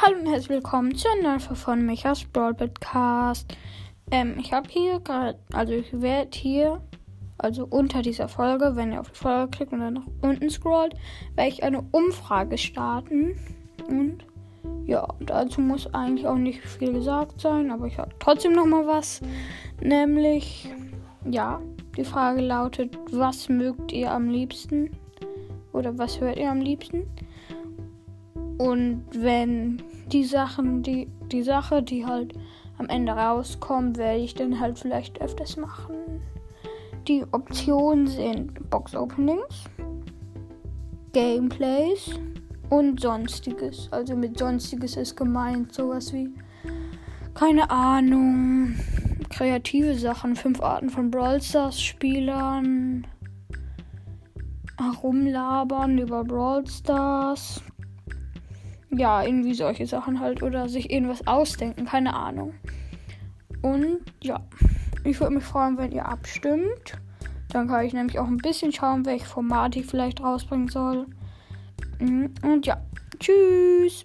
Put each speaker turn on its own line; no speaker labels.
Hallo und herzlich willkommen zu einer neuen Folge von Michas Brawl Podcast. Ähm, ich habe hier gerade, also ich werde hier, also unter dieser Folge, wenn ihr auf die Folge klickt und dann nach unten scrollt, werde ich eine Umfrage starten. Und ja, dazu muss eigentlich auch nicht viel gesagt sein, aber ich habe trotzdem noch mal was. Nämlich, ja, die Frage lautet, was mögt ihr am liebsten? Oder was hört ihr am liebsten? Und wenn die Sachen, die, die Sache, die halt am Ende rauskommt, werde ich dann halt vielleicht öfters machen. Die Optionen sind Box Openings, Gameplays und sonstiges. Also mit sonstiges ist gemeint sowas wie keine Ahnung, kreative Sachen, fünf Arten von Brawl Stars Spielern, herumlabern über Brawl Stars ja, irgendwie solche Sachen halt. Oder sich irgendwas ausdenken, keine Ahnung. Und ja, ich würde mich freuen, wenn ihr abstimmt. Dann kann ich nämlich auch ein bisschen schauen, welche Formate ich vielleicht rausbringen soll. Mhm, und ja, tschüss.